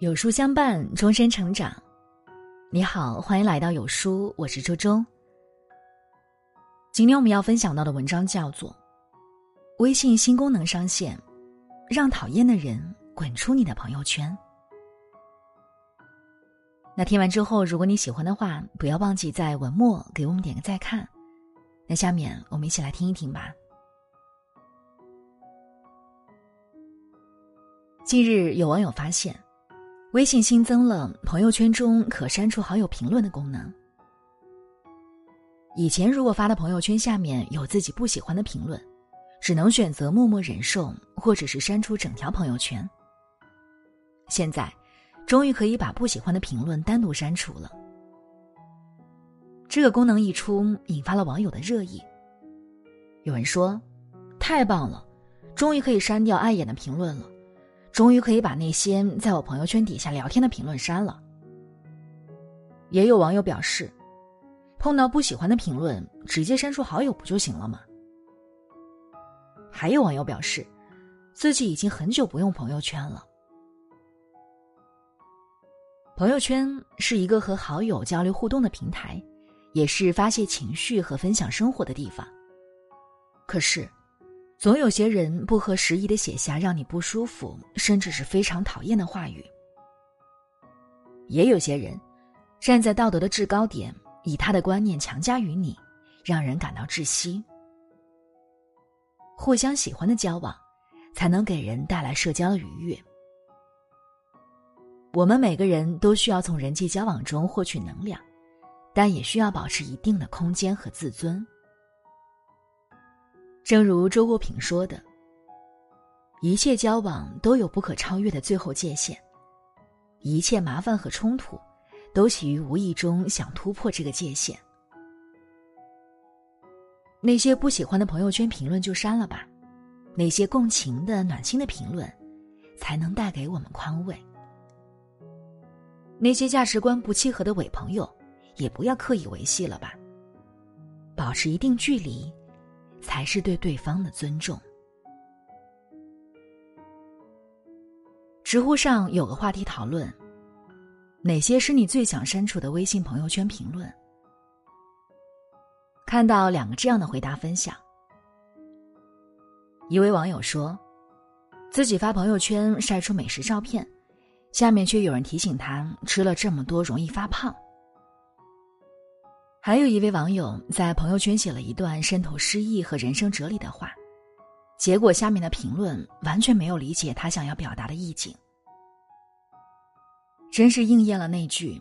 有书相伴，终身成长。你好，欢迎来到有书，我是周周。今天我们要分享到的文章叫做《微信新功能上线，让讨厌的人滚出你的朋友圈》。那听完之后，如果你喜欢的话，不要忘记在文末给我们点个再看。那下面我们一起来听一听吧。近日，有网友发现。微信新增了朋友圈中可删除好友评论的功能。以前如果发的朋友圈下面有自己不喜欢的评论，只能选择默默忍受，或者是删除整条朋友圈。现在，终于可以把不喜欢的评论单独删除了。这个功能一出，引发了网友的热议。有人说：“太棒了，终于可以删掉碍眼的评论了。”终于可以把那些在我朋友圈底下聊天的评论删了。也有网友表示，碰到不喜欢的评论，直接删除好友不就行了吗？还有网友表示，自己已经很久不用朋友圈了。朋友圈是一个和好友交流互动的平台，也是发泄情绪和分享生活的地方。可是。总有些人不合时宜的写下让你不舒服，甚至是非常讨厌的话语；也有些人站在道德的制高点，以他的观念强加于你，让人感到窒息。互相喜欢的交往，才能给人带来社交的愉悦。我们每个人都需要从人际交往中获取能量，但也需要保持一定的空间和自尊。正如周国平说的：“一切交往都有不可超越的最后界限，一切麻烦和冲突，都起于无意中想突破这个界限。那些不喜欢的朋友圈评论就删了吧，那些共情的暖心的评论，才能带给我们宽慰。那些价值观不契合的伪朋友，也不要刻意维系了吧，保持一定距离。”才是对对方的尊重。知乎上有个话题讨论：哪些是你最想删除的微信朋友圈评论？看到两个这样的回答分享。一位网友说，自己发朋友圈晒出美食照片，下面却有人提醒他吃了这么多容易发胖。还有一位网友在朋友圈写了一段渗透诗意和人生哲理的话，结果下面的评论完全没有理解他想要表达的意境，真是应验了那句：“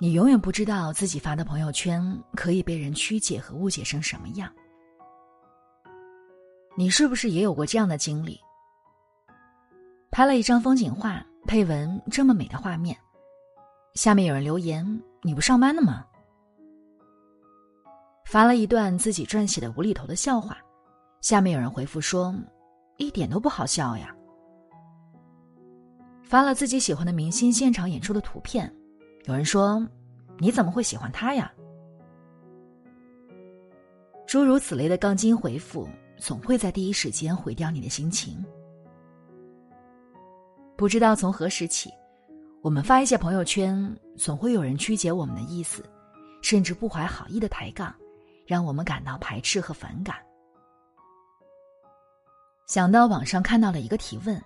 你永远不知道自己发的朋友圈可以被人曲解和误解成什么样。”你是不是也有过这样的经历？拍了一张风景画，配文这么美的画面，下面有人留言：“你不上班的吗？”发了一段自己撰写的无厘头的笑话，下面有人回复说：“一点都不好笑呀。”发了自己喜欢的明星现场演出的图片，有人说：“你怎么会喜欢他呀？”诸如此类的杠精回复，总会在第一时间毁掉你的心情。不知道从何时起，我们发一些朋友圈，总会有人曲解我们的意思，甚至不怀好意的抬杠。让我们感到排斥和反感。想到网上看到了一个提问：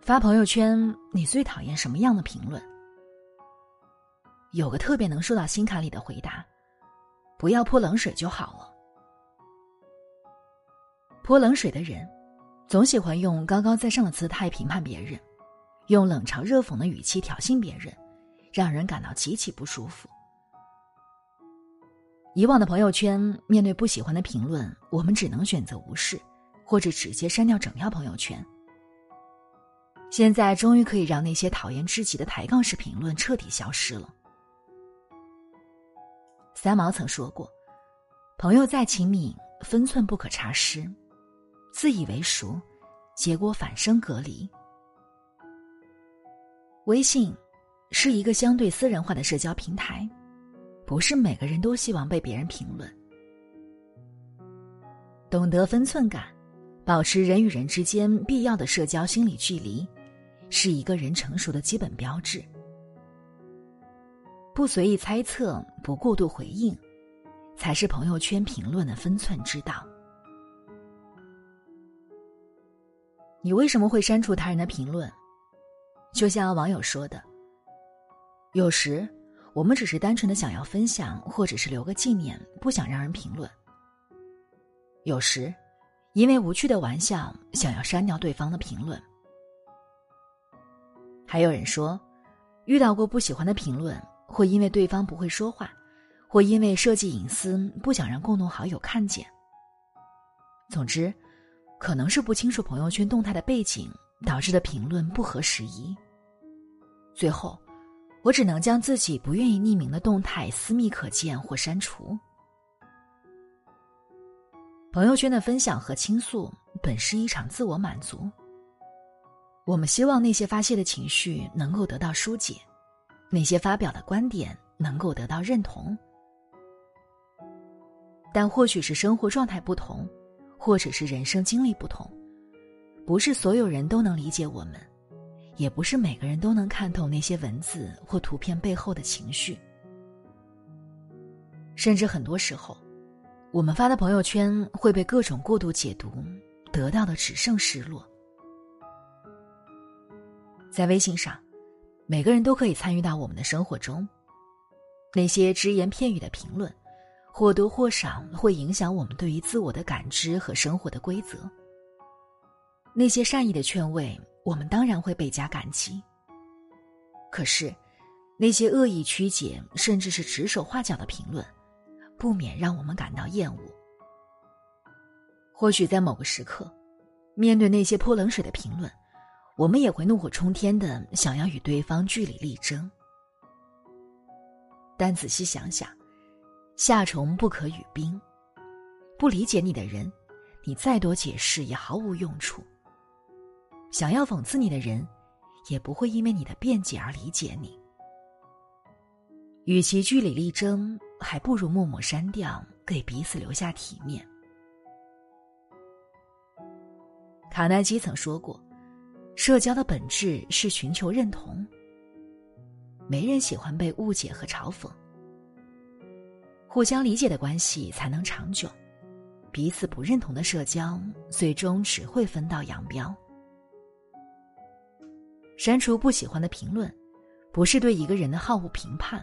发朋友圈你最讨厌什么样的评论？有个特别能说到心坎里的回答：不要泼冷水就好了。泼冷水的人，总喜欢用高高在上的姿态评判别人，用冷嘲热讽的语气挑衅别人，让人感到极其不舒服。以往的朋友圈，面对不喜欢的评论，我们只能选择无视，或者直接删掉整条朋友圈。现在终于可以让那些讨厌至极的抬杠式评论彻底消失了。三毛曾说过：“朋友再亲密，分寸不可差失；自以为熟，结果反生隔离。”微信是一个相对私人化的社交平台。不是每个人都希望被别人评论。懂得分寸感，保持人与人之间必要的社交心理距离，是一个人成熟的基本标志。不随意猜测，不过度回应，才是朋友圈评论的分寸之道。你为什么会删除他人的评论？就像网友说的，有时我们只是单纯的想要分享，或者是留个纪念，不想让人评论。有时，因为无趣的玩笑，想要删掉对方的评论。还有人说，遇到过不喜欢的评论，会因为对方不会说话，或因为涉及隐私，不想让共同好友看见。总之。可能是不清楚朋友圈动态的背景导致的评论不合时宜。最后，我只能将自己不愿意匿名的动态私密可见或删除。朋友圈的分享和倾诉本是一场自我满足。我们希望那些发泄的情绪能够得到疏解，那些发表的观点能够得到认同。但或许是生活状态不同。或者是人生经历不同，不是所有人都能理解我们，也不是每个人都能看透那些文字或图片背后的情绪。甚至很多时候，我们发的朋友圈会被各种过度解读，得到的只剩失落。在微信上，每个人都可以参与到我们的生活中，那些只言片语的评论。或多或少会影响我们对于自我的感知和生活的规则。那些善意的劝慰，我们当然会倍加感激。可是，那些恶意曲解甚至是指手画脚的评论，不免让我们感到厌恶。或许在某个时刻，面对那些泼冷水的评论，我们也会怒火冲天的想要与对方据理力争。但仔细想想。夏虫不可语冰，不理解你的人，你再多解释也毫无用处。想要讽刺你的人，也不会因为你的辩解而理解你。与其据理力争，还不如默默删掉，给彼此留下体面。卡耐基曾说过：“社交的本质是寻求认同。”没人喜欢被误解和嘲讽。互相理解的关系才能长久，彼此不认同的社交最终只会分道扬镳。删除不喜欢的评论，不是对一个人的好恶评判，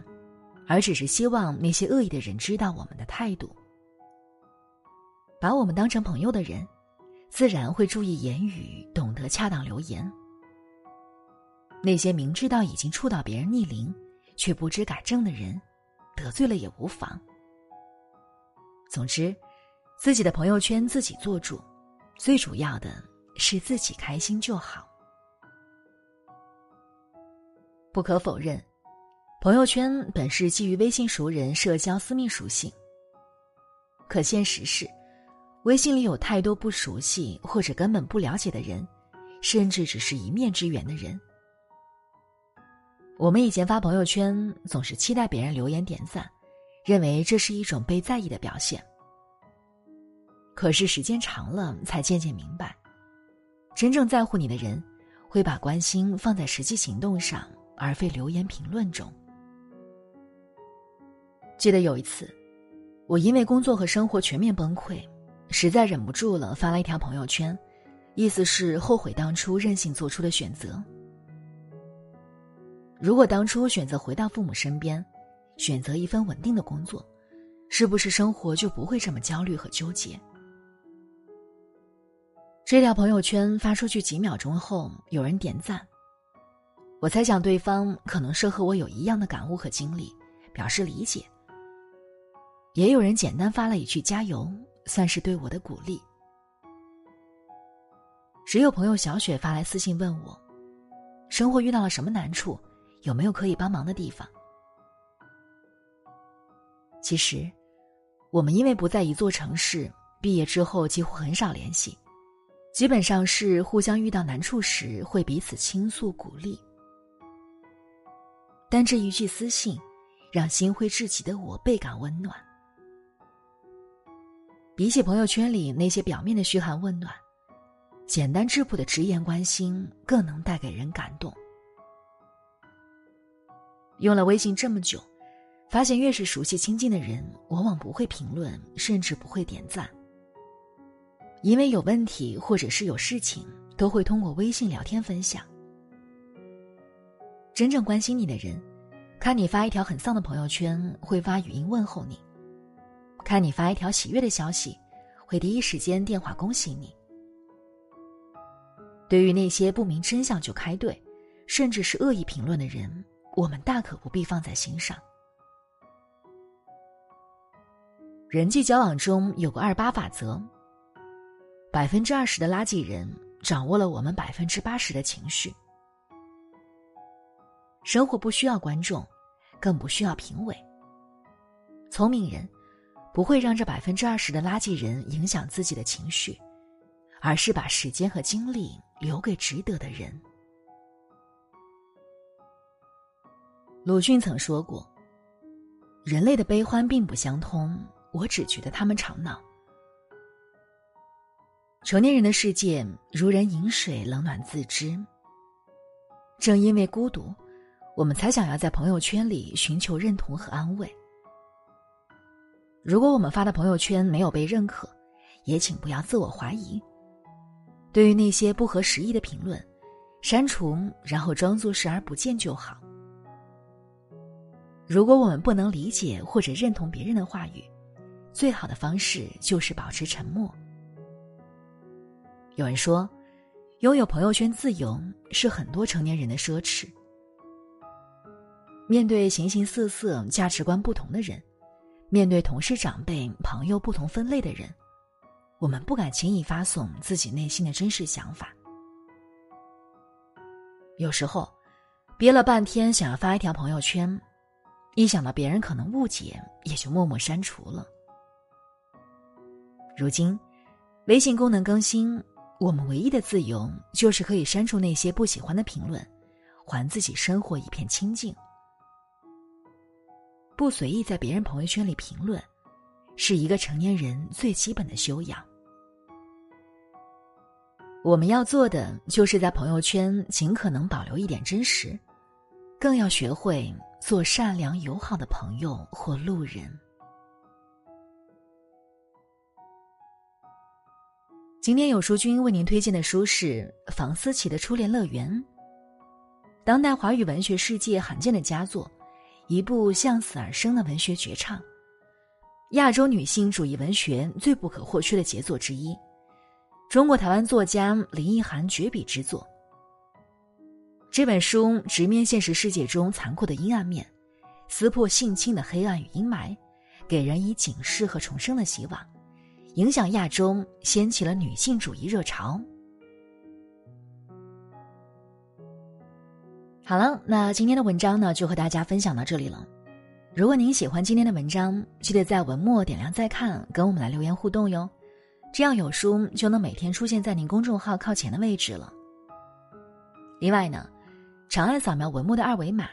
而只是希望那些恶意的人知道我们的态度。把我们当成朋友的人，自然会注意言语，懂得恰当留言。那些明知道已经触到别人逆鳞，却不知改正的人，得罪了也无妨。总之，自己的朋友圈自己做主，最主要的是自己开心就好。不可否认，朋友圈本是基于微信熟人社交私密属性。可现实是，微信里有太多不熟悉或者根本不了解的人，甚至只是一面之缘的人。我们以前发朋友圈，总是期待别人留言点赞。认为这是一种被在意的表现。可是时间长了，才渐渐明白，真正在乎你的人，会把关心放在实际行动上，而非留言评论中。记得有一次，我因为工作和生活全面崩溃，实在忍不住了，发了一条朋友圈，意思是后悔当初任性做出的选择。如果当初选择回到父母身边。选择一份稳定的工作，是不是生活就不会这么焦虑和纠结？这条朋友圈发出去几秒钟后，有人点赞。我猜想对方可能是和我有一样的感悟和经历，表示理解。也有人简单发了一句“加油”，算是对我的鼓励。只有朋友小雪发来私信问我：“生活遇到了什么难处？有没有可以帮忙的地方？”其实，我们因为不在一座城市，毕业之后几乎很少联系，基本上是互相遇到难处时会彼此倾诉鼓励。但这一句私信，让心灰至极的我倍感温暖。比起朋友圈里那些表面的嘘寒问暖，简单质朴的直言关心更能带给人感动。用了微信这么久，发现越是熟悉亲近的人，往往不会评论，甚至不会点赞。因为有问题或者是有事情，都会通过微信聊天分享。真正关心你的人，看你发一条很丧的朋友圈，会发语音问候你；看你发一条喜悦的消息，会第一时间电话恭喜你。对于那些不明真相就开怼，甚至是恶意评论的人，我们大可不必放在心上。人际交往中有个二八法则。百分之二十的垃圾人掌握了我们百分之八十的情绪。生活不需要观众，更不需要评委。聪明人不会让这百分之二十的垃圾人影响自己的情绪，而是把时间和精力留给值得的人。鲁迅曾说过：“人类的悲欢并不相通，我只觉得他们吵闹。”成年人的世界如人饮水，冷暖自知。正因为孤独，我们才想要在朋友圈里寻求认同和安慰。如果我们发的朋友圈没有被认可，也请不要自我怀疑。对于那些不合时宜的评论，删除，然后装作视而不见就好。如果我们不能理解或者认同别人的话语，最好的方式就是保持沉默。有人说，拥有朋友圈自由是很多成年人的奢侈。面对形形色色、价值观不同的人，面对同事、长辈、朋友不同分类的人，我们不敢轻易发送自己内心的真实想法。有时候，憋了半天想要发一条朋友圈，一想到别人可能误解，也就默默删除了。如今，微信功能更新。我们唯一的自由，就是可以删除那些不喜欢的评论，还自己生活一片清静。不随意在别人朋友圈里评论，是一个成年人最基本的修养。我们要做的，就是在朋友圈尽可能保留一点真实，更要学会做善良友好的朋友或路人。今天有书君为您推荐的书是房思琪的《初恋乐园》，当代华语文学世界罕见的佳作，一部向死而生的文学绝唱，亚洲女性主义文学最不可或缺的杰作之一，中国台湾作家林奕涵绝笔之作。这本书直面现实世界中残酷的阴暗面，撕破性侵的黑暗与阴霾，给人以警示和重生的希望。影响亚洲，掀起了女性主义热潮。好了，那今天的文章呢，就和大家分享到这里了。如果您喜欢今天的文章，记得在文末点亮再看，跟我们来留言互动哟。这样有书就能每天出现在您公众号靠前的位置了。另外呢，长按扫描文末的二维码，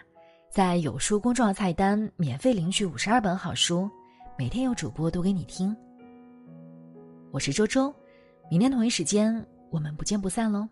在有书公众号菜单免费领取五十二本好书，每天有主播读给你听。我是周周，明天同一时间我们不见不散喽。